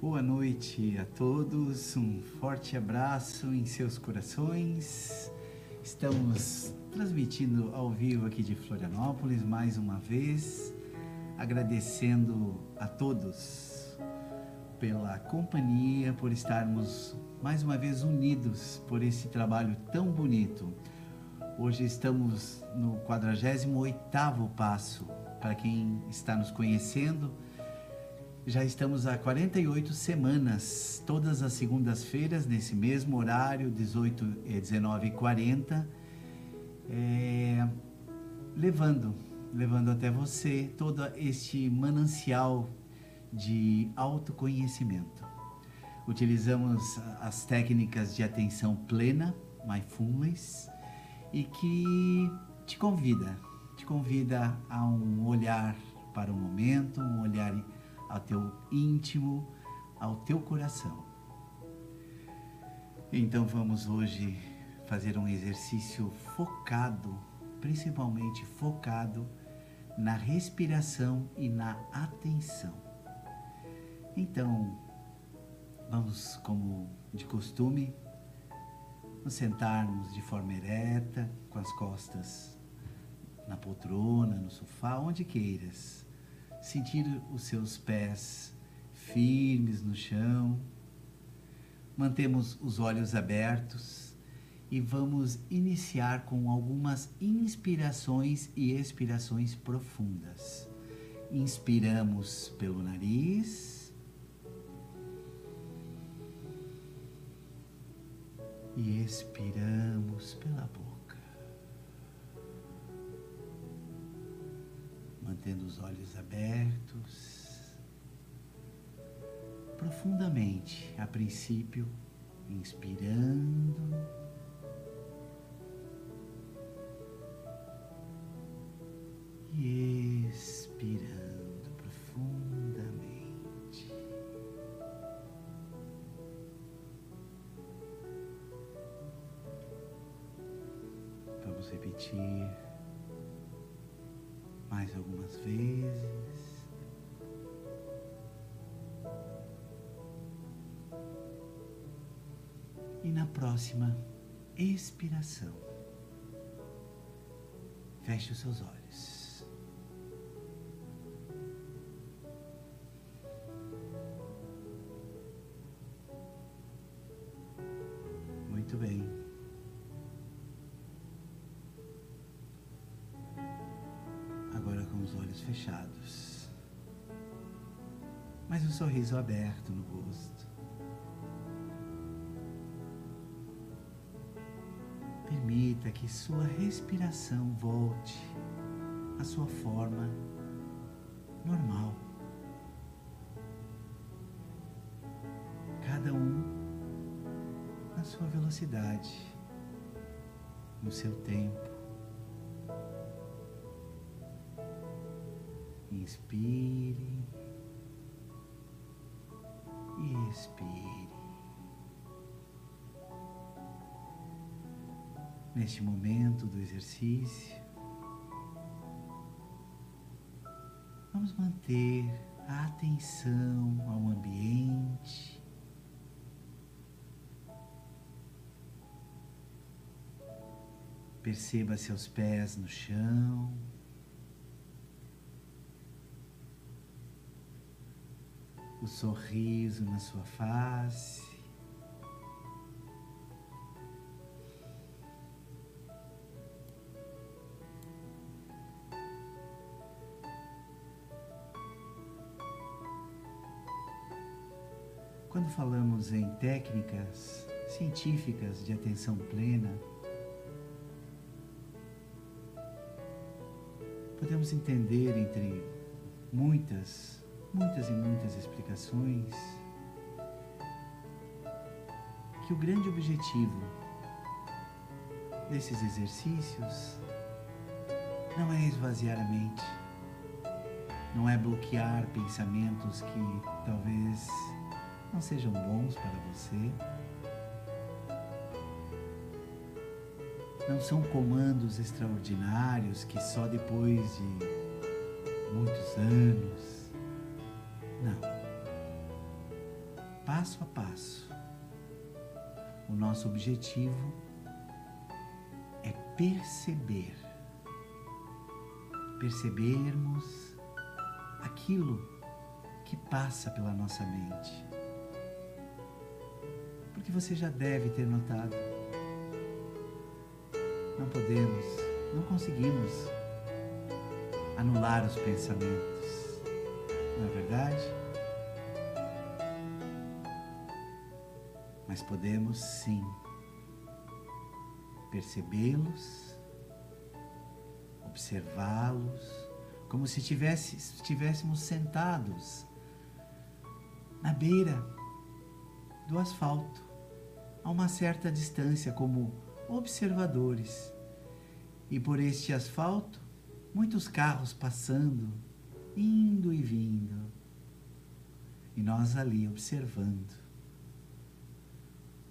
Boa noite a todos, um forte abraço em seus corações. Estamos transmitindo ao vivo aqui de Florianópolis mais uma vez, agradecendo a todos pela companhia, por estarmos mais uma vez unidos por esse trabalho tão bonito. Hoje estamos no 48º passo. Para quem está nos conhecendo, já estamos há 48 semanas, todas as segundas-feiras, nesse mesmo horário, 18 e 19 e 40, é, levando, levando até você todo este manancial de autoconhecimento. Utilizamos as técnicas de atenção plena, mindfulness, e que te convida, te convida a um olhar para o momento, um olhar ao teu íntimo, ao teu coração. Então vamos hoje fazer um exercício focado, principalmente focado na respiração e na atenção. Então, vamos, como de costume, nos sentarmos de forma ereta, com as costas na poltrona, no sofá, onde queiras sentir os seus pés firmes no chão. Mantemos os olhos abertos e vamos iniciar com algumas inspirações e expirações profundas. Inspiramos pelo nariz. E expiramos pela boca. Mantendo os olhos abertos profundamente, a princípio, inspirando. Mais algumas vezes. E na próxima expiração, feche os seus olhos. Sorriso aberto no rosto. Permita que sua respiração volte à sua forma normal. Cada um na sua velocidade, no seu tempo. Inspire expire. Neste momento do exercício, vamos manter a atenção ao ambiente. Perceba seus pés no chão. O sorriso na sua face. Quando falamos em técnicas científicas de atenção plena, podemos entender entre muitas muitas e muitas explicações, que o grande objetivo desses exercícios não é esvaziar a mente, não é bloquear pensamentos que talvez não sejam bons para você. Não são comandos extraordinários que só depois de muitos anos não. passo a passo. O nosso objetivo é perceber, percebermos aquilo que passa pela nossa mente. Porque você já deve ter notado. Não podemos, não conseguimos anular os pensamentos. Não é verdade? Mas podemos sim percebê-los, observá-los, como se tivesse, estivéssemos sentados na beira do asfalto, a uma certa distância, como observadores. E por este asfalto, muitos carros passando, indo e vindo. E nós ali observando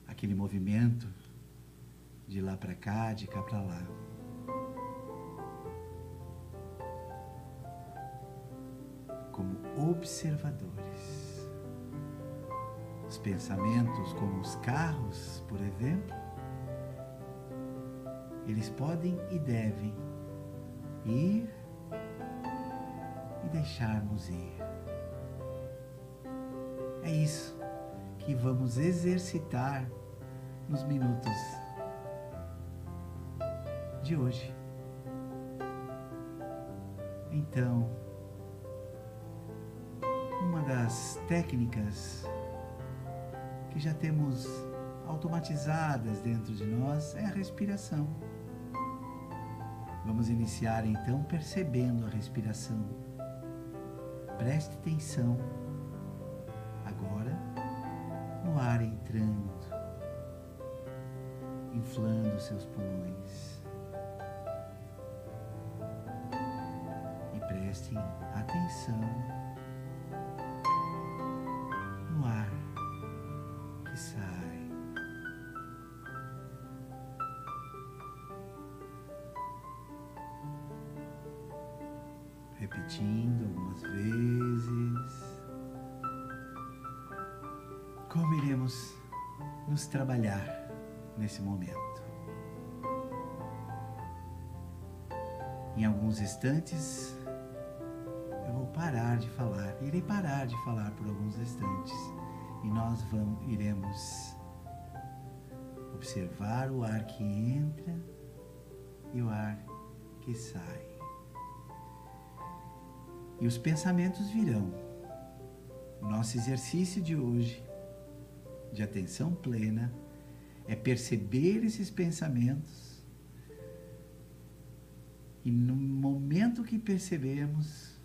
aquele movimento de lá para cá, de cá para lá. Como observadores. Os pensamentos, como os carros, por exemplo, eles podem e devem ir e deixarmos ir. É isso que vamos exercitar nos minutos de hoje. Então, uma das técnicas que já temos automatizadas dentro de nós é a respiração. Vamos iniciar então percebendo a respiração. Preste atenção agora no ar entrando, inflando seus pulmões. E preste atenção repetindo algumas vezes. Como iremos nos trabalhar nesse momento? Em alguns instantes, eu vou parar de falar, irei parar de falar por alguns instantes e nós vamos, iremos observar o ar que entra e o ar que sai e os pensamentos virão. O nosso exercício de hoje, de atenção plena, é perceber esses pensamentos e no momento que percebemos,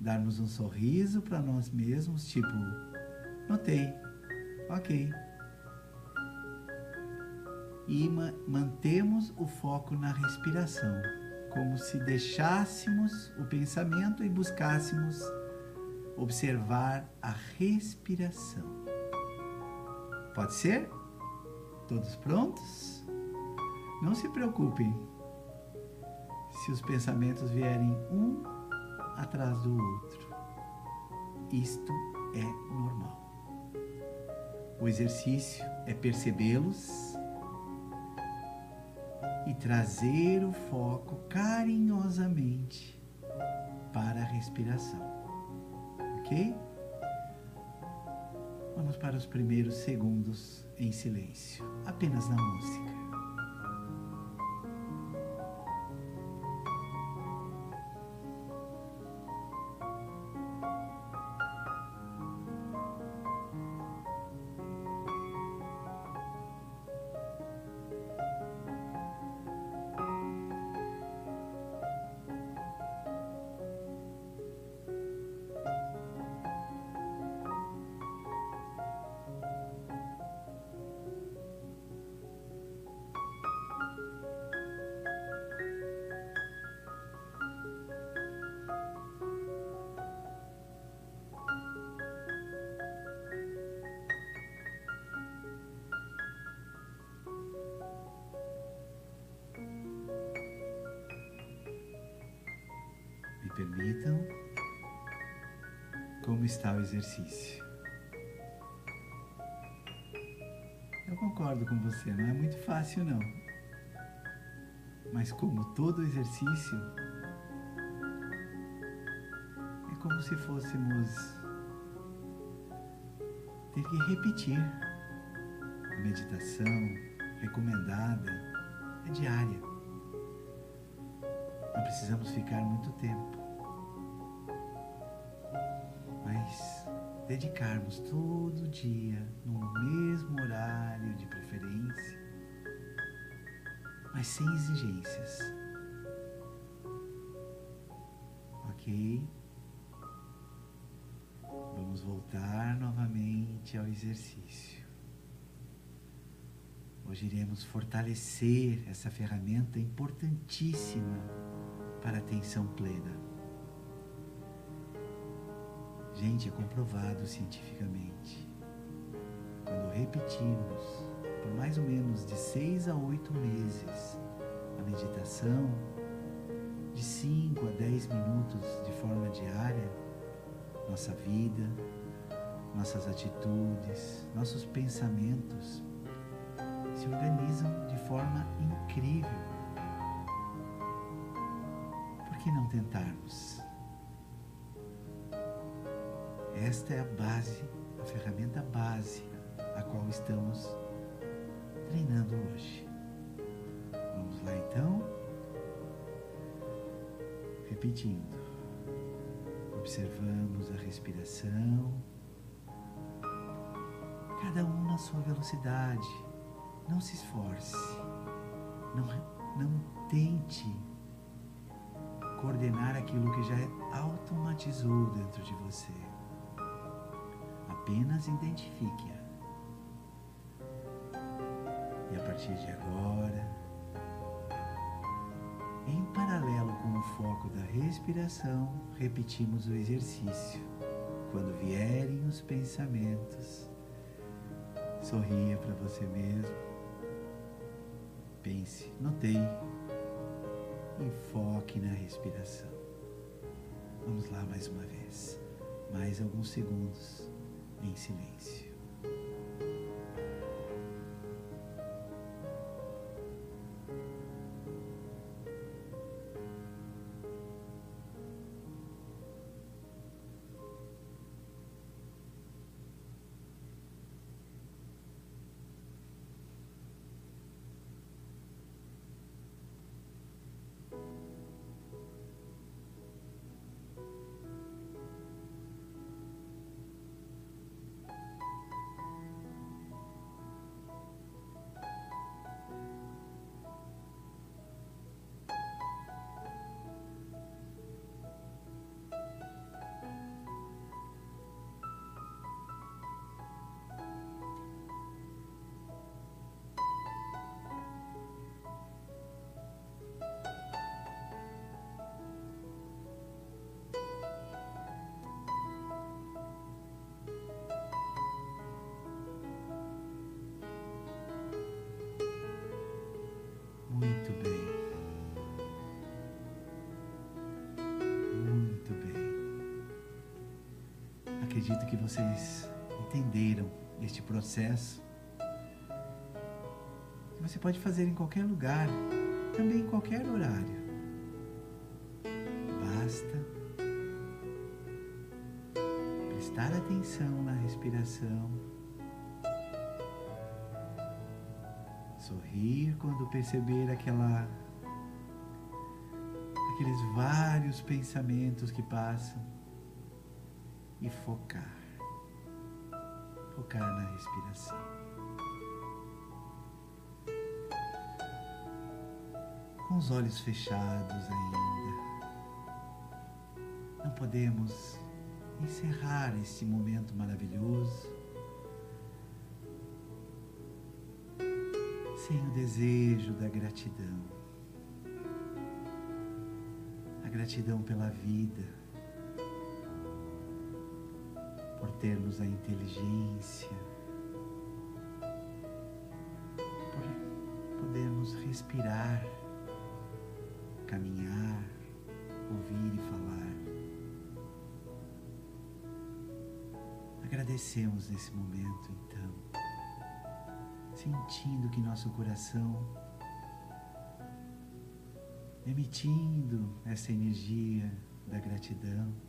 darmos um sorriso para nós mesmos, tipo, notei, ok. E ma mantemos o foco na respiração como se deixássemos o pensamento e buscássemos observar a respiração. Pode ser? Todos prontos? Não se preocupem se os pensamentos vierem um atrás do outro. Isto é normal. O exercício é percebê-los e trazer o foco carinhosamente para a respiração. Ok? Vamos para os primeiros segundos em silêncio, apenas na música. Como está o exercício. Eu concordo com você, não é muito fácil não. Mas como todo exercício, é como se fôssemos ter que repetir. A meditação recomendada é diária. Não precisamos ficar muito tempo. Dedicarmos todo dia, no mesmo horário de preferência, mas sem exigências. Ok? Vamos voltar novamente ao exercício. Hoje iremos fortalecer essa ferramenta importantíssima para a atenção plena. Gente, é comprovado cientificamente. Quando repetimos por mais ou menos de seis a oito meses a meditação, de 5 a 10 minutos de forma diária, nossa vida, nossas atitudes, nossos pensamentos se organizam de forma incrível. Por que não tentarmos? Esta é a base, a ferramenta base a qual estamos treinando hoje. Vamos lá então? Repetindo. Observamos a respiração, cada um na sua velocidade. Não se esforce, não, não tente coordenar aquilo que já automatizou dentro de você. Apenas identifique-a. E a partir de agora, em paralelo com o foco da respiração, repetimos o exercício. Quando vierem os pensamentos, sorria para você mesmo. Pense, notei e foque na respiração. Vamos lá mais uma vez. Mais alguns segundos em silêncio. Acredito que vocês entenderam este processo. Você pode fazer em qualquer lugar, também em qualquer horário. Basta prestar atenção na respiração. sorrir quando perceber aquela aqueles vários pensamentos que passam e focar. Focar na respiração. Com os olhos fechados ainda. Não podemos encerrar este momento maravilhoso sem o desejo da gratidão. A gratidão pela vida, por termos a inteligência, por podermos respirar, caminhar, ouvir e falar. Agradecemos nesse momento, então sentindo que nosso coração emitindo essa energia da gratidão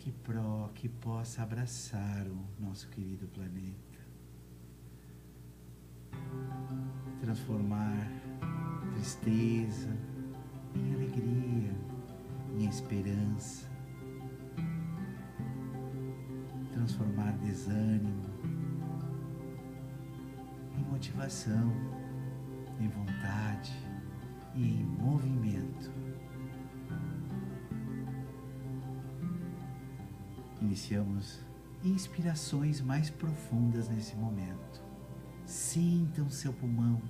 que pro que possa abraçar o nosso querido planeta, transformar tristeza em alegria, em esperança, transformar desânimo em motivação, em vontade e em movimento. Iniciamos inspirações mais profundas nesse momento. Sintam seu pulmão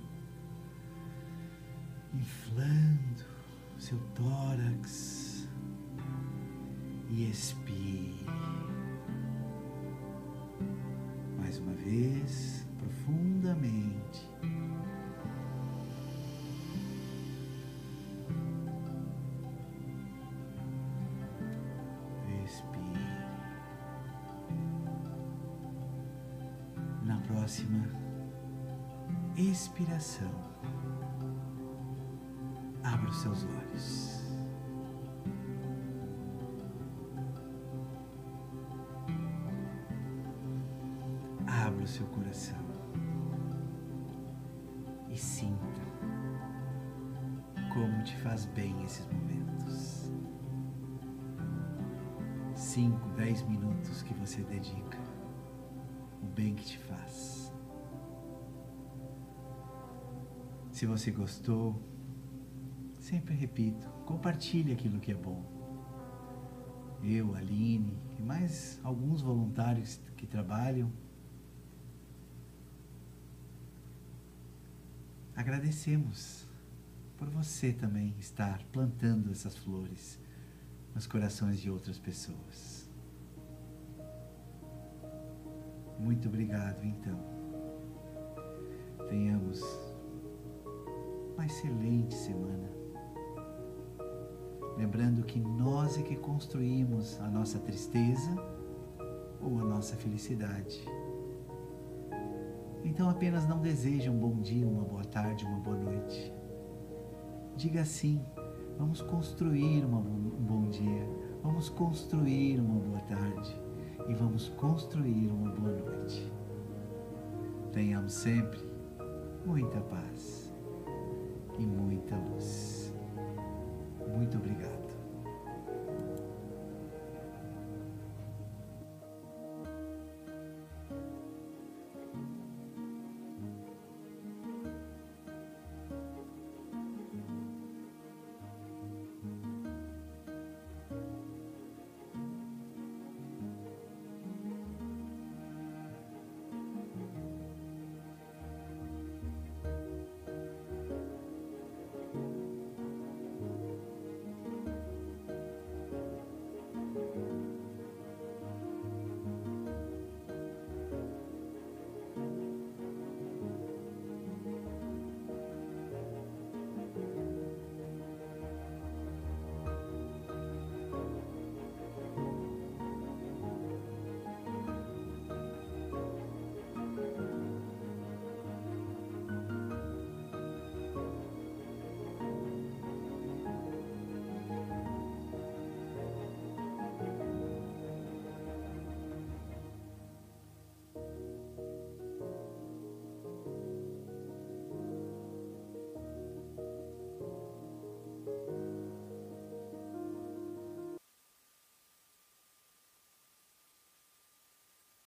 inflando seu tórax e expire. Mais uma vez, profundamente. Próxima expiração, abra os seus olhos. Abra o seu coração e sinta como te faz bem esses momentos. Cinco, dez minutos que você dedica, bem que te faz. Se você gostou, sempre repito, compartilhe aquilo que é bom. Eu, Aline e mais alguns voluntários que trabalham agradecemos por você também estar plantando essas flores nos corações de outras pessoas. Muito obrigado, então. Tenhamos uma excelente semana. Lembrando que nós é que construímos a nossa tristeza ou a nossa felicidade. Então apenas não deseje um bom dia, uma boa tarde, uma boa noite. Diga assim: vamos construir uma, um bom dia, vamos construir uma boa tarde e vamos construir uma boa noite. Tenhamos sempre muita paz e muita luz. Muito obrigado.